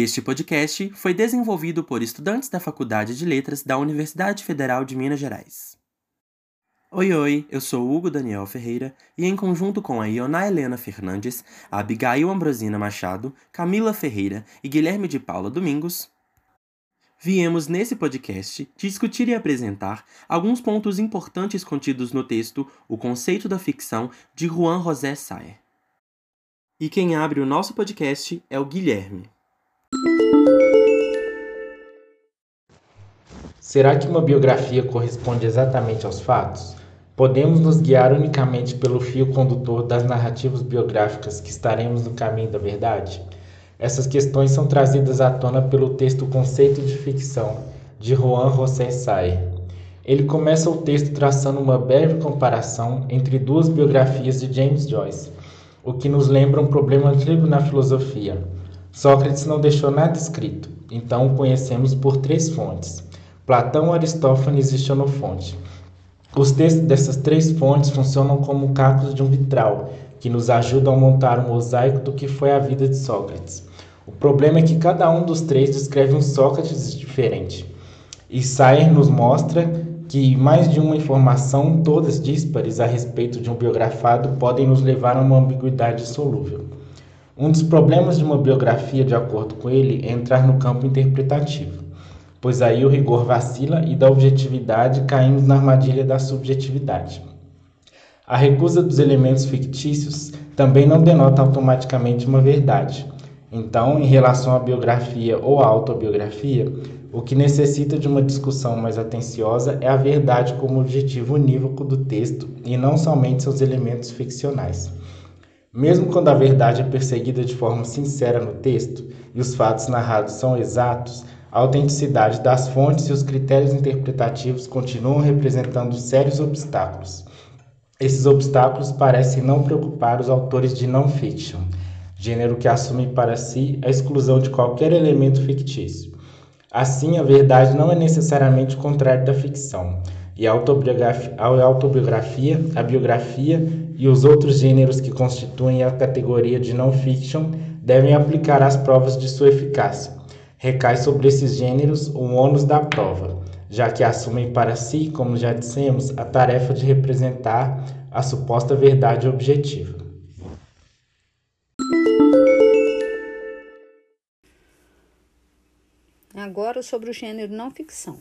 Este podcast foi desenvolvido por estudantes da Faculdade de Letras da Universidade Federal de Minas Gerais. Oi, oi, eu sou Hugo Daniel Ferreira e, em conjunto com a Ioná Helena Fernandes, a Abigail Ambrosina Machado, Camila Ferreira e Guilherme de Paula Domingos, viemos nesse podcast discutir e apresentar alguns pontos importantes contidos no texto O Conceito da Ficção de Juan José Saer. E quem abre o nosso podcast é o Guilherme. Será que uma biografia corresponde exatamente aos fatos? Podemos nos guiar unicamente pelo fio condutor das narrativas biográficas que estaremos no caminho da verdade? Essas questões são trazidas à tona pelo texto Conceito de Ficção, de Juan José Say. Ele começa o texto traçando uma breve comparação entre duas biografias de James Joyce, o que nos lembra um problema antigo na filosofia. Sócrates não deixou nada escrito, então o conhecemos por três fontes: Platão, Aristófanes e Xenofonte. Os textos dessas três fontes funcionam como cacos de um vitral, que nos ajudam a montar um mosaico do que foi a vida de Sócrates. O problema é que cada um dos três descreve um Sócrates diferente. E Sayer nos mostra que mais de uma informação, todas díspares a respeito de um biografado, podem nos levar a uma ambiguidade solúvel. Um dos problemas de uma biografia, de acordo com ele, é entrar no campo interpretativo, pois aí o rigor vacila e da objetividade caímos na armadilha da subjetividade. A recusa dos elementos fictícios também não denota automaticamente uma verdade. Então, em relação à biografia ou à autobiografia, o que necessita de uma discussão mais atenciosa é a verdade como objetivo unívoco do texto e não somente seus elementos ficcionais. Mesmo quando a verdade é perseguida de forma sincera no texto e os fatos narrados são exatos, a autenticidade das fontes e os critérios interpretativos continuam representando sérios obstáculos. Esses obstáculos parecem não preocupar os autores de não-fiction, gênero que assume para si a exclusão de qualquer elemento fictício. Assim, a verdade não é necessariamente o contrário da ficção, e a autobiografia, a autobiografia, a biografia e os outros gêneros que constituem a categoria de não-fiction devem aplicar as provas de sua eficácia. Recai sobre esses gêneros o ônus da prova, já que assumem para si, como já dissemos, a tarefa de representar a suposta verdade objetiva. Agora sobre o gênero não ficção.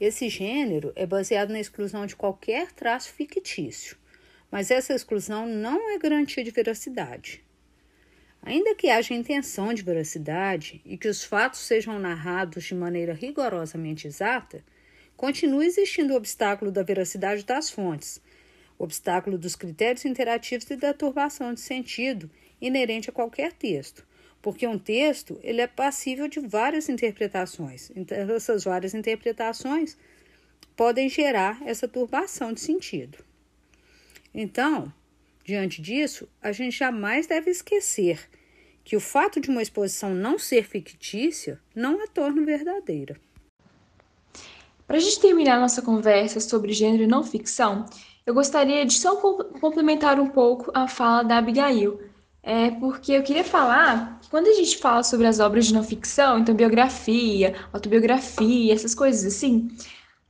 Esse gênero é baseado na exclusão de qualquer traço fictício, mas essa exclusão não é garantia de veracidade. Ainda que haja intenção de veracidade e que os fatos sejam narrados de maneira rigorosamente exata, continua existindo o obstáculo da veracidade das fontes, o obstáculo dos critérios interativos e da turbação de sentido inerente a qualquer texto, porque um texto ele é passível de várias interpretações. Então, essas várias interpretações podem gerar essa turbação de sentido. Então, diante disso, a gente jamais deve esquecer que o fato de uma exposição não ser fictícia não a torna verdadeira. Para a gente terminar nossa conversa sobre gênero e não ficção, eu gostaria de só complementar um pouco a fala da Abigail, é porque eu queria falar que quando a gente fala sobre as obras de não ficção, então biografia, autobiografia, essas coisas assim,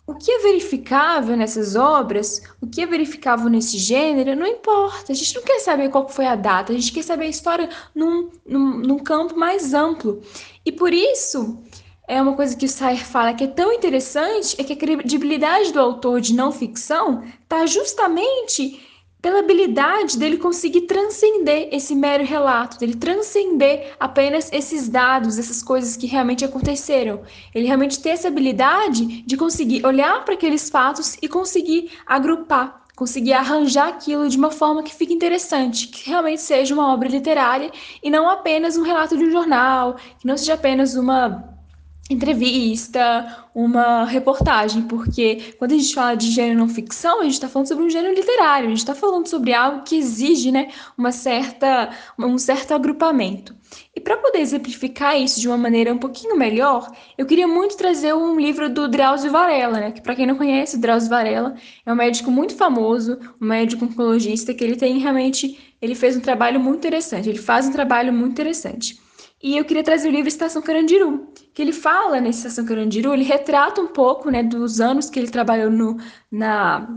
o que é verificável nessas obras, o que é verificável nesse gênero, não importa. A gente não quer saber qual foi a data, a gente quer saber a história num, num, num campo mais amplo. E por isso, é uma coisa que o Sayer fala que é tão interessante, é que a credibilidade do autor de não ficção está justamente pela habilidade dele conseguir transcender esse mero relato, dele transcender apenas esses dados, essas coisas que realmente aconteceram. Ele realmente ter essa habilidade de conseguir olhar para aqueles fatos e conseguir agrupar, conseguir arranjar aquilo de uma forma que fique interessante, que realmente seja uma obra literária e não apenas um relato de um jornal, que não seja apenas uma entrevista, uma reportagem, porque quando a gente fala de gênero não ficção, a gente está falando sobre um gênero literário, a gente está falando sobre algo que exige né, uma certa, um certo agrupamento. E para poder exemplificar isso de uma maneira um pouquinho melhor, eu queria muito trazer um livro do Drauzio Varela, né? Que para quem não conhece, o Drauzio Varela é um médico muito famoso, um médico oncologista que ele tem realmente, ele fez um trabalho muito interessante, ele faz um trabalho muito interessante. E eu queria trazer o livro Estação Carandiru, que ele fala nessa Estação Carandiru, ele retrata um pouco né, dos anos que ele trabalhou no, na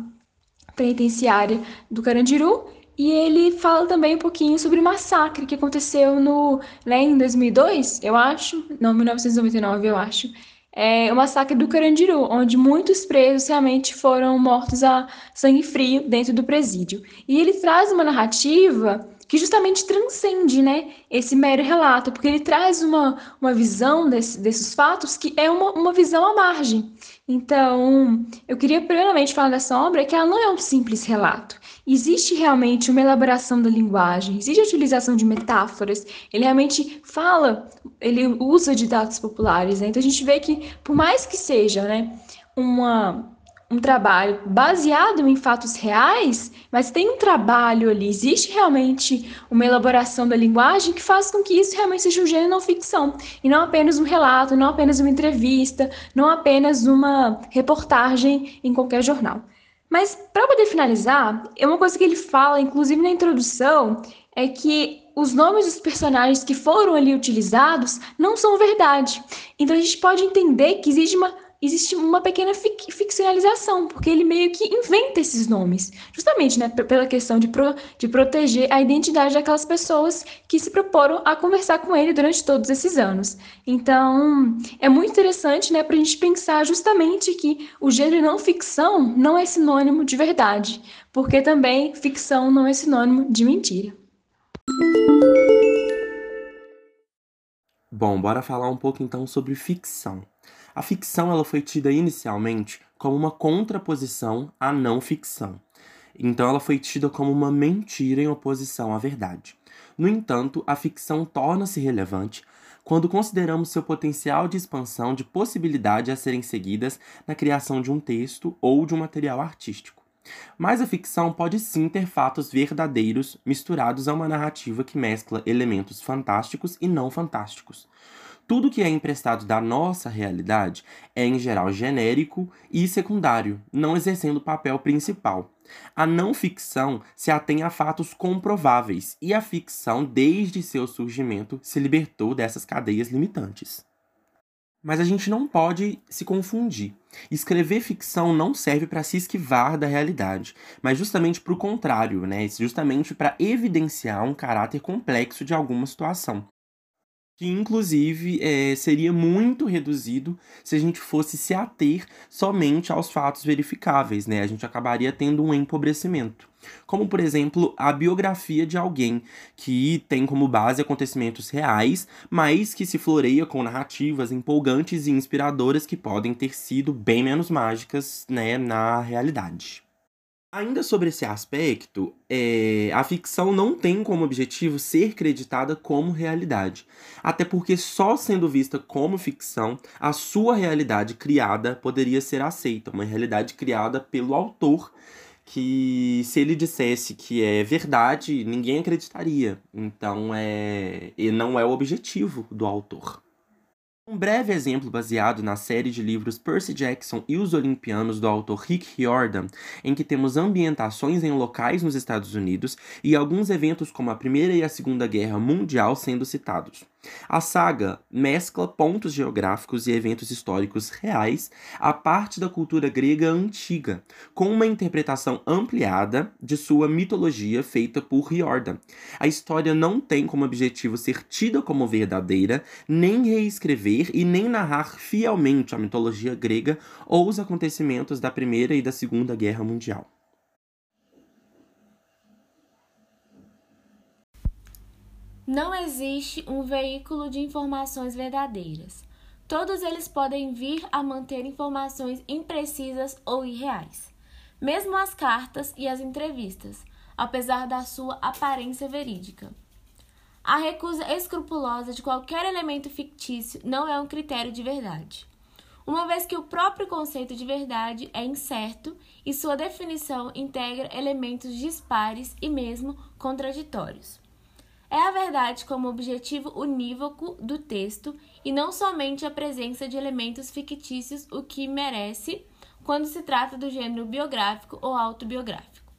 penitenciária do Carandiru e ele fala também um pouquinho sobre o massacre que aconteceu no, né, em 2002, eu acho, não, 1999, eu acho, é o massacre do Carandiru, onde muitos presos realmente foram mortos a sangue frio dentro do presídio. E ele traz uma narrativa que justamente transcende né, esse mero relato, porque ele traz uma, uma visão desse, desses fatos que é uma, uma visão à margem. Então, eu queria primeiramente falar dessa obra que ela não é um simples relato. Existe realmente uma elaboração da linguagem, existe a utilização de metáforas, ele realmente fala, ele usa de dados populares. Né? Então, a gente vê que, por mais que seja né, uma um trabalho baseado em fatos reais, mas tem um trabalho ali, existe realmente uma elaboração da linguagem que faz com que isso realmente seja um gênero não ficção, e não apenas um relato, não apenas uma entrevista, não apenas uma reportagem em qualquer jornal. Mas para poder finalizar, é uma coisa que ele fala, inclusive na introdução, é que os nomes dos personagens que foram ali utilizados não são verdade. Então a gente pode entender que existe uma existe uma pequena fic ficcionalização, porque ele meio que inventa esses nomes, justamente né, pela questão de, pro de proteger a identidade daquelas pessoas que se proporam a conversar com ele durante todos esses anos. Então, é muito interessante né, para a gente pensar justamente que o gênero não ficção não é sinônimo de verdade, porque também ficção não é sinônimo de mentira. Bom, bora falar um pouco então sobre ficção. A ficção ela foi tida inicialmente como uma contraposição à não ficção. Então ela foi tida como uma mentira em oposição à verdade. No entanto, a ficção torna-se relevante quando consideramos seu potencial de expansão de possibilidades a serem seguidas na criação de um texto ou de um material artístico. Mas a ficção pode sim ter fatos verdadeiros misturados a uma narrativa que mescla elementos fantásticos e não fantásticos. Tudo que é emprestado da nossa realidade é, em geral, genérico e secundário, não exercendo o papel principal. A não ficção se atém a fatos comprováveis, e a ficção, desde seu surgimento, se libertou dessas cadeias limitantes. Mas a gente não pode se confundir. Escrever ficção não serve para se esquivar da realidade, mas justamente para o contrário, né? justamente para evidenciar um caráter complexo de alguma situação que inclusive é, seria muito reduzido se a gente fosse se ater somente aos fatos verificáveis, né? A gente acabaria tendo um empobrecimento. Como, por exemplo, a biografia de alguém que tem como base acontecimentos reais, mas que se floreia com narrativas empolgantes e inspiradoras que podem ter sido bem menos mágicas né, na realidade. Ainda sobre esse aspecto, é, a ficção não tem como objetivo ser creditada como realidade. Até porque, só sendo vista como ficção, a sua realidade criada poderia ser aceita. Uma realidade criada pelo autor, que se ele dissesse que é verdade, ninguém acreditaria. Então, é, e não é o objetivo do autor. Um breve exemplo baseado na série de livros Percy Jackson e os Olimpianos do autor Rick Riordan, em que temos ambientações em locais nos Estados Unidos e alguns eventos como a Primeira e a Segunda Guerra Mundial sendo citados. A saga mescla pontos geográficos e eventos históricos reais à parte da cultura grega antiga, com uma interpretação ampliada de sua mitologia feita por Riordan. A história não tem como objetivo ser tida como verdadeira, nem reescrever e nem narrar fielmente a mitologia grega ou os acontecimentos da Primeira e da Segunda Guerra Mundial. Não existe um veículo de informações verdadeiras. Todos eles podem vir a manter informações imprecisas ou irreais. Mesmo as cartas e as entrevistas, apesar da sua aparência verídica. A recusa escrupulosa de qualquer elemento fictício não é um critério de verdade, uma vez que o próprio conceito de verdade é incerto e sua definição integra elementos dispares e mesmo contraditórios. É a verdade como objetivo unívoco do texto e não somente a presença de elementos fictícios o que merece quando se trata do gênero biográfico ou autobiográfico.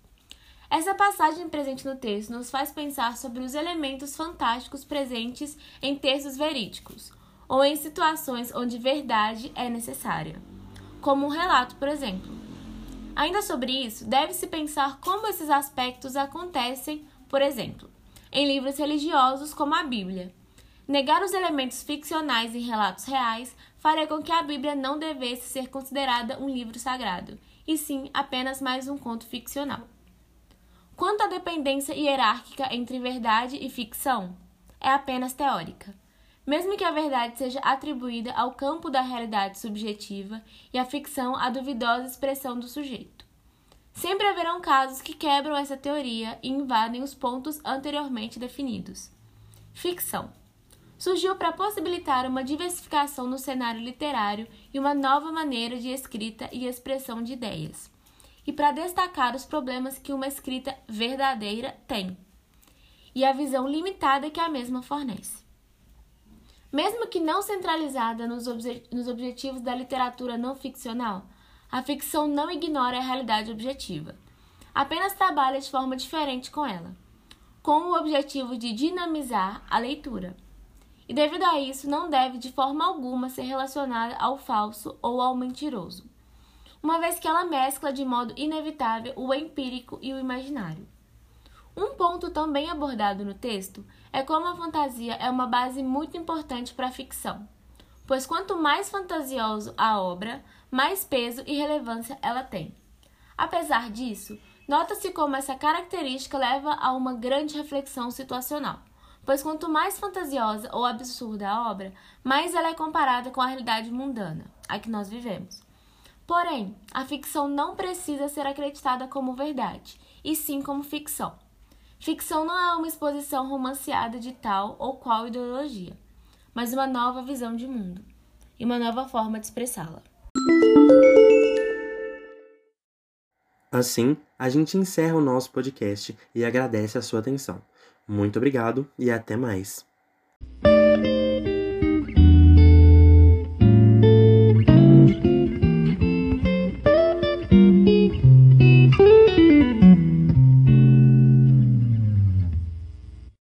Essa passagem presente no texto nos faz pensar sobre os elementos fantásticos presentes em textos verídicos, ou em situações onde verdade é necessária, como um relato, por exemplo. Ainda sobre isso, deve-se pensar como esses aspectos acontecem, por exemplo, em livros religiosos como a Bíblia. Negar os elementos ficcionais em relatos reais faria com que a Bíblia não devesse ser considerada um livro sagrado, e sim apenas mais um conto ficcional. Quanto à dependência hierárquica entre verdade e ficção, é apenas teórica. Mesmo que a verdade seja atribuída ao campo da realidade subjetiva e a ficção à duvidosa expressão do sujeito. Sempre haverão casos que quebram essa teoria e invadem os pontos anteriormente definidos. Ficção surgiu para possibilitar uma diversificação no cenário literário e uma nova maneira de escrita e expressão de ideias e para destacar os problemas que uma escrita verdadeira tem e a visão limitada que a mesma fornece. Mesmo que não centralizada nos, obje nos objetivos da literatura não ficcional, a ficção não ignora a realidade objetiva, apenas trabalha de forma diferente com ela, com o objetivo de dinamizar a leitura. E devido a isso, não deve de forma alguma ser relacionada ao falso ou ao mentiroso uma vez que ela mescla de modo inevitável o empírico e o imaginário. Um ponto também abordado no texto é como a fantasia é uma base muito importante para a ficção, pois quanto mais fantasioso a obra, mais peso e relevância ela tem. Apesar disso, nota-se como essa característica leva a uma grande reflexão situacional, pois quanto mais fantasiosa ou absurda a obra, mais ela é comparada com a realidade mundana, a que nós vivemos. Porém, a ficção não precisa ser acreditada como verdade, e sim como ficção. Ficção não é uma exposição romanceada de tal ou qual ideologia, mas uma nova visão de mundo e uma nova forma de expressá-la. Assim, a gente encerra o nosso podcast e agradece a sua atenção. Muito obrigado e até mais.